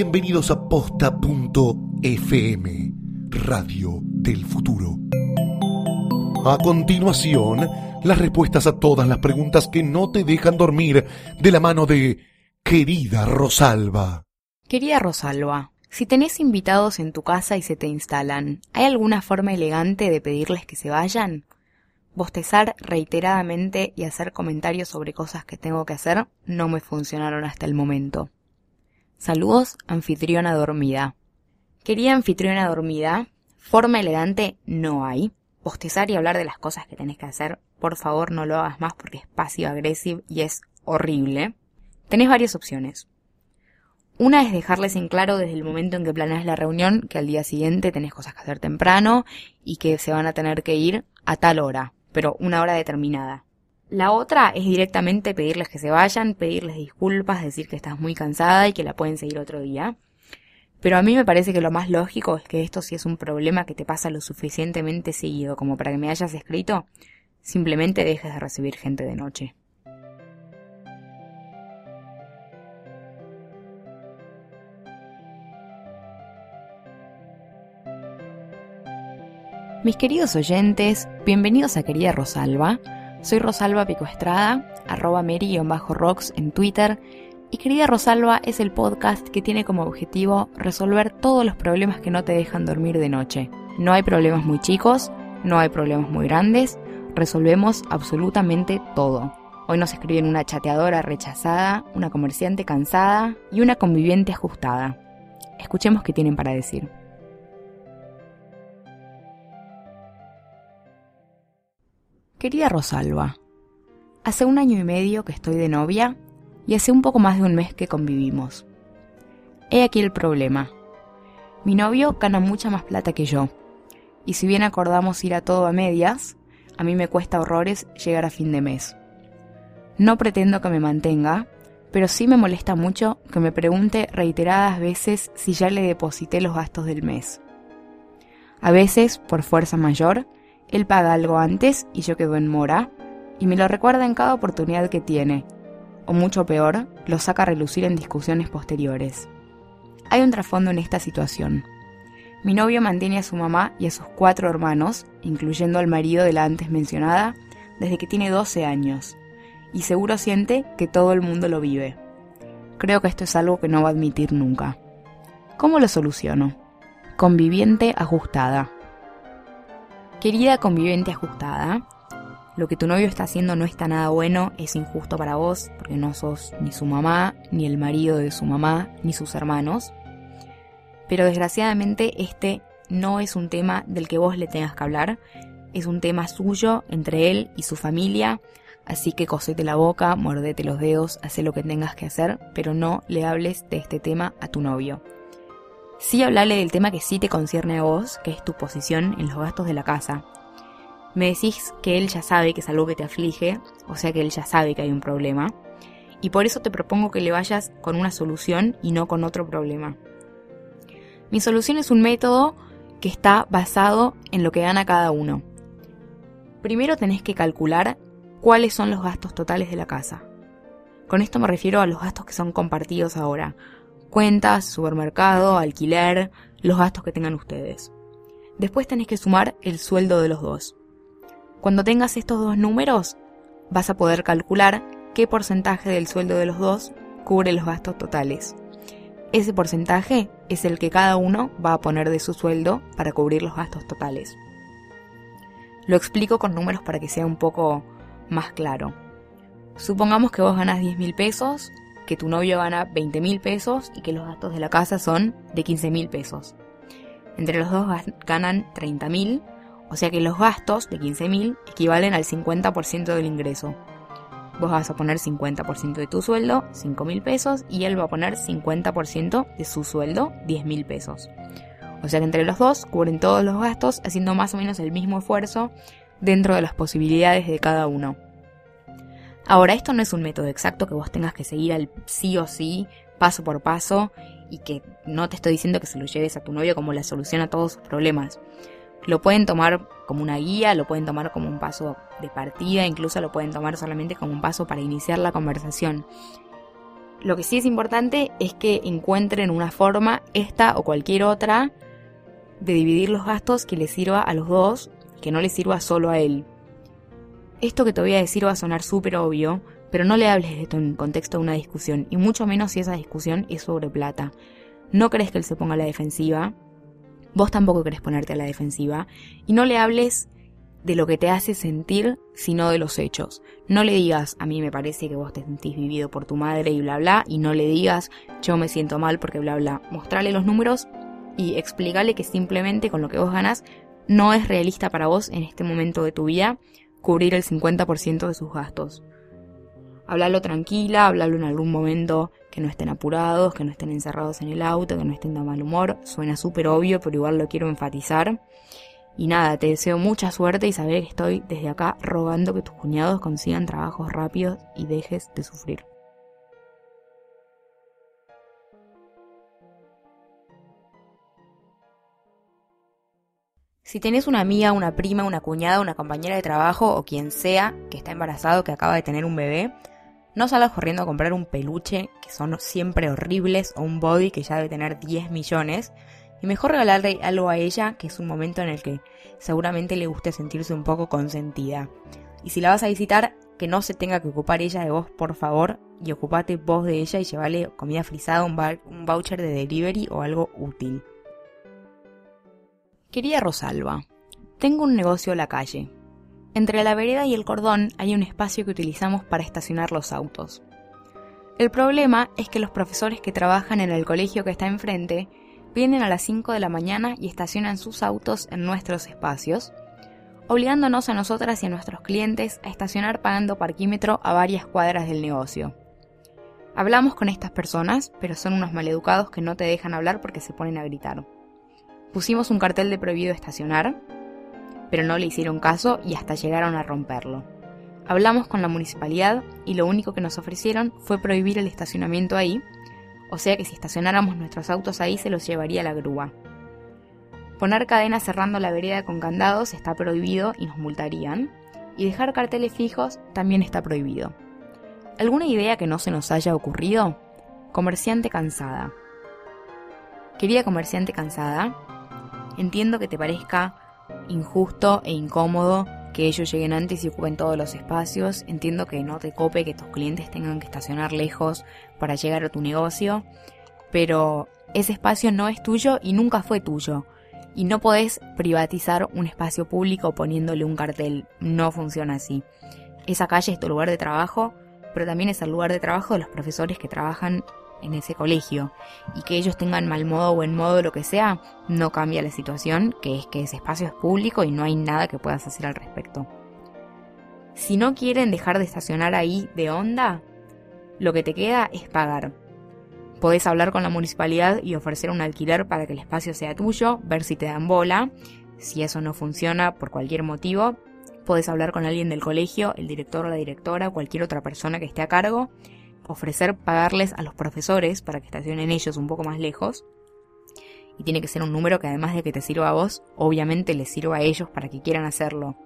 Bienvenidos a posta.fm, Radio del Futuro. A continuación, las respuestas a todas las preguntas que no te dejan dormir de la mano de querida Rosalba. Querida Rosalba, si tenés invitados en tu casa y se te instalan, ¿hay alguna forma elegante de pedirles que se vayan? Bostezar reiteradamente y hacer comentarios sobre cosas que tengo que hacer no me funcionaron hasta el momento. Saludos, anfitriona dormida. Querida anfitriona dormida, forma elegante no hay. Bostezar y hablar de las cosas que tenés que hacer, por favor no lo hagas más porque es pasivo-agresivo y es horrible. Tenés varias opciones. Una es dejarles en claro desde el momento en que planeas la reunión que al día siguiente tenés cosas que hacer temprano y que se van a tener que ir a tal hora pero una hora determinada. La otra es directamente pedirles que se vayan, pedirles disculpas, decir que estás muy cansada y que la pueden seguir otro día. Pero a mí me parece que lo más lógico es que esto si es un problema que te pasa lo suficientemente seguido como para que me hayas escrito, simplemente dejes de recibir gente de noche. Mis queridos oyentes, bienvenidos a Querida Rosalba. Soy Rosalba Pico Estrada, arroba Mary-Rocks en Twitter. Y Querida Rosalba es el podcast que tiene como objetivo resolver todos los problemas que no te dejan dormir de noche. No hay problemas muy chicos, no hay problemas muy grandes, resolvemos absolutamente todo. Hoy nos escriben una chateadora rechazada, una comerciante cansada y una conviviente ajustada. Escuchemos qué tienen para decir. Querida Rosalba, hace un año y medio que estoy de novia y hace un poco más de un mes que convivimos. He aquí el problema. Mi novio gana mucha más plata que yo, y si bien acordamos ir a todo a medias, a mí me cuesta horrores llegar a fin de mes. No pretendo que me mantenga, pero sí me molesta mucho que me pregunte reiteradas veces si ya le deposité los gastos del mes. A veces, por fuerza mayor, él paga algo antes y yo quedo en mora, y me lo recuerda en cada oportunidad que tiene, o mucho peor, lo saca a relucir en discusiones posteriores. Hay un trasfondo en esta situación. Mi novio mantiene a su mamá y a sus cuatro hermanos, incluyendo al marido de la antes mencionada, desde que tiene 12 años, y seguro siente que todo el mundo lo vive. Creo que esto es algo que no va a admitir nunca. ¿Cómo lo soluciono? Conviviente ajustada. Querida conviviente ajustada, lo que tu novio está haciendo no está nada bueno, es injusto para vos, porque no sos ni su mamá, ni el marido de su mamá, ni sus hermanos. Pero desgraciadamente este no es un tema del que vos le tengas que hablar, es un tema suyo entre él y su familia, así que cosete la boca, mordete los dedos, haz lo que tengas que hacer, pero no le hables de este tema a tu novio. Sí hablarle del tema que sí te concierne a vos, que es tu posición en los gastos de la casa. Me decís que él ya sabe que es algo que te aflige, o sea que él ya sabe que hay un problema, y por eso te propongo que le vayas con una solución y no con otro problema. Mi solución es un método que está basado en lo que gana cada uno. Primero tenés que calcular cuáles son los gastos totales de la casa. Con esto me refiero a los gastos que son compartidos ahora, cuentas, supermercado, alquiler, los gastos que tengan ustedes. Después tenés que sumar el sueldo de los dos. Cuando tengas estos dos números, vas a poder calcular qué porcentaje del sueldo de los dos cubre los gastos totales. Ese porcentaje es el que cada uno va a poner de su sueldo para cubrir los gastos totales. Lo explico con números para que sea un poco más claro. Supongamos que vos ganas 10 mil pesos que tu novio gana 20 mil pesos y que los gastos de la casa son de 15 mil pesos. Entre los dos ganan 30 mil, o sea que los gastos de 15 mil equivalen al 50% del ingreso. Vos vas a poner 50% de tu sueldo, 5 mil pesos, y él va a poner 50% de su sueldo, 10 mil pesos. O sea que entre los dos cubren todos los gastos haciendo más o menos el mismo esfuerzo dentro de las posibilidades de cada uno. Ahora, esto no es un método exacto que vos tengas que seguir al sí o sí, paso por paso, y que no te estoy diciendo que se lo lleves a tu novio como la solución a todos sus problemas. Lo pueden tomar como una guía, lo pueden tomar como un paso de partida, incluso lo pueden tomar solamente como un paso para iniciar la conversación. Lo que sí es importante es que encuentren una forma, esta o cualquier otra, de dividir los gastos que les sirva a los dos, que no les sirva solo a él. Esto que te voy a decir va a sonar súper obvio, pero no le hables de esto en contexto de una discusión, y mucho menos si esa discusión es sobre plata. No crees que él se ponga a la defensiva, vos tampoco querés ponerte a la defensiva, y no le hables de lo que te hace sentir, sino de los hechos. No le digas, a mí me parece que vos te sentís vivido por tu madre y bla bla, y no le digas, yo me siento mal porque bla bla. Mostrale los números y explícale que simplemente con lo que vos ganas no es realista para vos en este momento de tu vida cubrir el 50% de sus gastos. Háblalo tranquila, háblalo en algún momento que no estén apurados, que no estén encerrados en el auto, que no estén de mal humor. Suena súper obvio, pero igual lo quiero enfatizar. Y nada, te deseo mucha suerte y saber que estoy desde acá rogando que tus cuñados consigan trabajos rápidos y dejes de sufrir. Si tenés una amiga, una prima, una cuñada, una compañera de trabajo o quien sea que está embarazado, que acaba de tener un bebé, no salgas corriendo a comprar un peluche, que son siempre horribles, o un body que ya debe tener 10 millones, y mejor regalarle algo a ella, que es un momento en el que seguramente le guste sentirse un poco consentida. Y si la vas a visitar, que no se tenga que ocupar ella de vos, por favor, y ocupate vos de ella y llevale comida frisada, un, un voucher de delivery o algo útil. Querida Rosalba, tengo un negocio a la calle. Entre la vereda y el cordón hay un espacio que utilizamos para estacionar los autos. El problema es que los profesores que trabajan en el colegio que está enfrente vienen a las 5 de la mañana y estacionan sus autos en nuestros espacios, obligándonos a nosotras y a nuestros clientes a estacionar pagando parquímetro a varias cuadras del negocio. Hablamos con estas personas, pero son unos maleducados que no te dejan hablar porque se ponen a gritar. Pusimos un cartel de prohibido estacionar, pero no le hicieron caso y hasta llegaron a romperlo. Hablamos con la municipalidad y lo único que nos ofrecieron fue prohibir el estacionamiento ahí, o sea que si estacionáramos nuestros autos ahí se los llevaría la grúa. Poner cadenas cerrando la vereda con candados está prohibido y nos multarían, y dejar carteles fijos también está prohibido. ¿Alguna idea que no se nos haya ocurrido? Comerciante cansada. Querida comerciante cansada, Entiendo que te parezca injusto e incómodo que ellos lleguen antes y ocupen todos los espacios. Entiendo que no te cope que tus clientes tengan que estacionar lejos para llegar a tu negocio. Pero ese espacio no es tuyo y nunca fue tuyo. Y no podés privatizar un espacio público poniéndole un cartel. No funciona así. Esa calle es tu lugar de trabajo, pero también es el lugar de trabajo de los profesores que trabajan en ese colegio y que ellos tengan mal modo o buen modo, lo que sea, no cambia la situación, que es que ese espacio es público y no hay nada que puedas hacer al respecto. Si no quieren dejar de estacionar ahí de onda, lo que te queda es pagar. Podés hablar con la municipalidad y ofrecer un alquiler para que el espacio sea tuyo, ver si te dan bola. Si eso no funciona por cualquier motivo, podés hablar con alguien del colegio, el director o la directora, cualquier otra persona que esté a cargo ofrecer pagarles a los profesores para que estacionen ellos un poco más lejos. Y tiene que ser un número que además de que te sirva a vos, obviamente les sirva a ellos para que quieran hacerlo.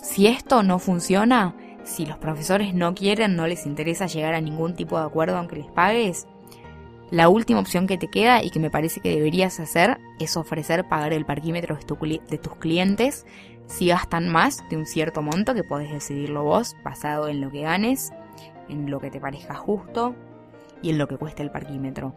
Si esto no funciona, si los profesores no quieren, no les interesa llegar a ningún tipo de acuerdo aunque les pagues, la última opción que te queda y que me parece que deberías hacer es ofrecer pagar el parquímetro de, tus clientes si gastan más de un cierto monto que podés decidirlo vos basado en lo que ganes en lo que te parezca justo y en lo que cueste el parquímetro.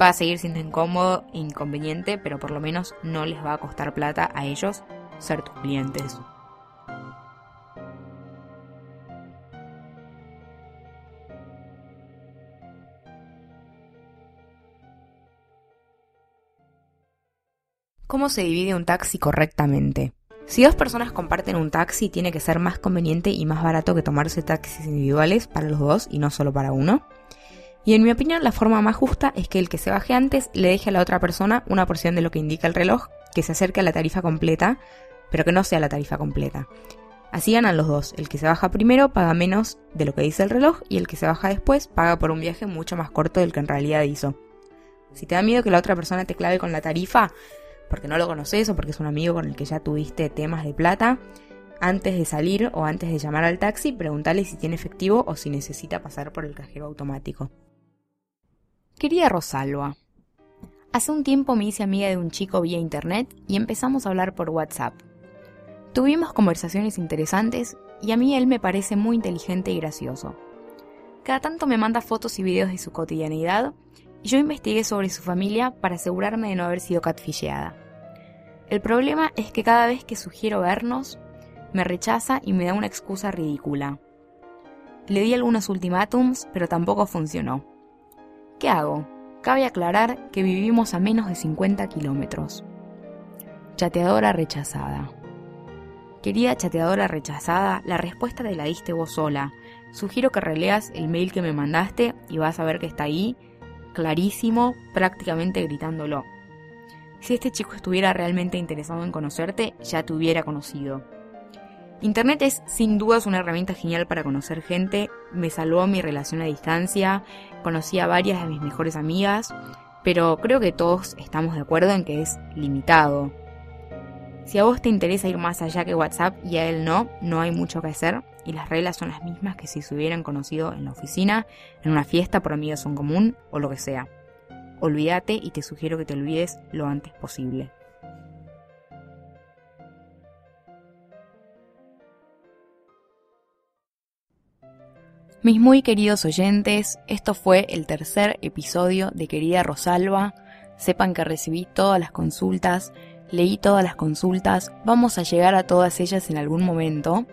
Va a seguir siendo incómodo e inconveniente, pero por lo menos no les va a costar plata a ellos ser tus clientes. ¿Cómo se divide un taxi correctamente? Si dos personas comparten un taxi, tiene que ser más conveniente y más barato que tomarse taxis individuales para los dos y no solo para uno. Y en mi opinión, la forma más justa es que el que se baje antes le deje a la otra persona una porción de lo que indica el reloj, que se acerque a la tarifa completa, pero que no sea la tarifa completa. Así ganan los dos. El que se baja primero paga menos de lo que dice el reloj y el que se baja después paga por un viaje mucho más corto del que en realidad hizo. Si te da miedo que la otra persona te clave con la tarifa, porque no lo conoces o porque es un amigo con el que ya tuviste temas de plata, Antes de salir o antes de llamar al taxi, preguntarle si tiene efectivo o si necesita pasar por el cajero automático. Querida Rosalba, hace un tiempo me hice amiga de un chico vía internet y empezamos a hablar por WhatsApp. Tuvimos conversaciones interesantes y a mí él me parece muy inteligente y gracioso. Cada tanto me manda fotos y videos de su cotidianidad y yo investigué sobre su familia para asegurarme de no haber sido catfilleada. El problema es que cada vez que sugiero vernos, me rechaza y me da una excusa ridícula. Le di algunos ultimátums, pero tampoco funcionó. ¿Qué hago? Cabe aclarar que vivimos a menos de 50 kilómetros. Chateadora rechazada. Querida chateadora rechazada, la respuesta te la diste vos sola. Sugiero que releas el mail que me mandaste y vas a ver que está ahí, clarísimo, prácticamente gritándolo. Si este chico estuviera realmente interesado en conocerte, ya te hubiera conocido. Internet es sin dudas una herramienta genial para conocer gente, me salvó mi relación a distancia, conocí a varias de mis mejores amigas, pero creo que todos estamos de acuerdo en que es limitado. Si a vos te interesa ir más allá que WhatsApp y a él no, no hay mucho que hacer y las reglas son las mismas que si se hubieran conocido en la oficina, en una fiesta por amigos en común o lo que sea. Olvídate y te sugiero que te olvides lo antes posible. Mis muy queridos oyentes, esto fue el tercer episodio de Querida Rosalba. Sepan que recibí todas las consultas, leí todas las consultas, vamos a llegar a todas ellas en algún momento.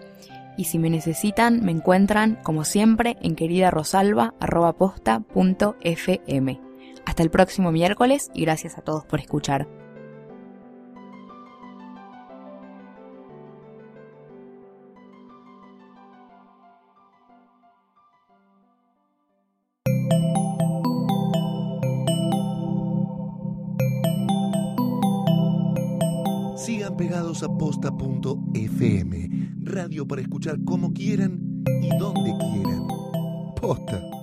Y si me necesitan, me encuentran, como siempre, en queridarosalba.posta.fm. Hasta el próximo miércoles y gracias a todos por escuchar. Sigan pegados a posta.fm, radio para escuchar como quieran y donde quieran. Posta.